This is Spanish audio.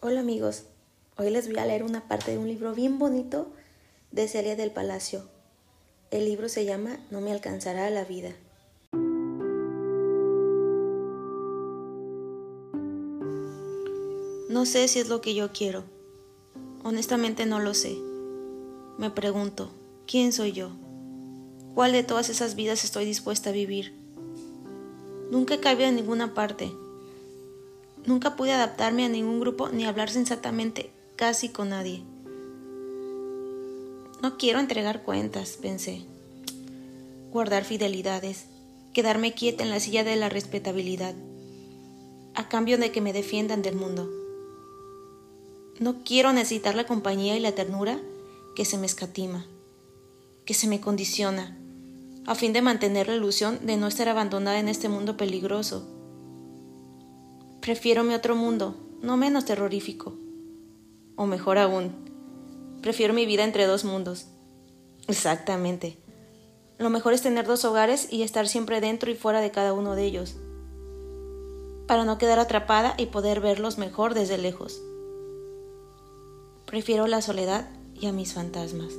Hola amigos, hoy les voy a leer una parte de un libro bien bonito de Celia del Palacio. El libro se llama No me alcanzará la vida. No sé si es lo que yo quiero. Honestamente no lo sé. Me pregunto, ¿quién soy yo? ¿Cuál de todas esas vidas estoy dispuesta a vivir? Nunca he cabido en ninguna parte. Nunca pude adaptarme a ningún grupo ni hablar sensatamente casi con nadie. No quiero entregar cuentas, pensé. Guardar fidelidades, quedarme quieta en la silla de la respetabilidad, a cambio de que me defiendan del mundo. No quiero necesitar la compañía y la ternura que se me escatima, que se me condiciona, a fin de mantener la ilusión de no estar abandonada en este mundo peligroso Prefiero mi otro mundo, no menos terrorífico. O mejor aún, prefiero mi vida entre dos mundos. Exactamente. Lo mejor es tener dos hogares y estar siempre dentro y fuera de cada uno de ellos, para no quedar atrapada y poder verlos mejor desde lejos. Prefiero la soledad y a mis fantasmas.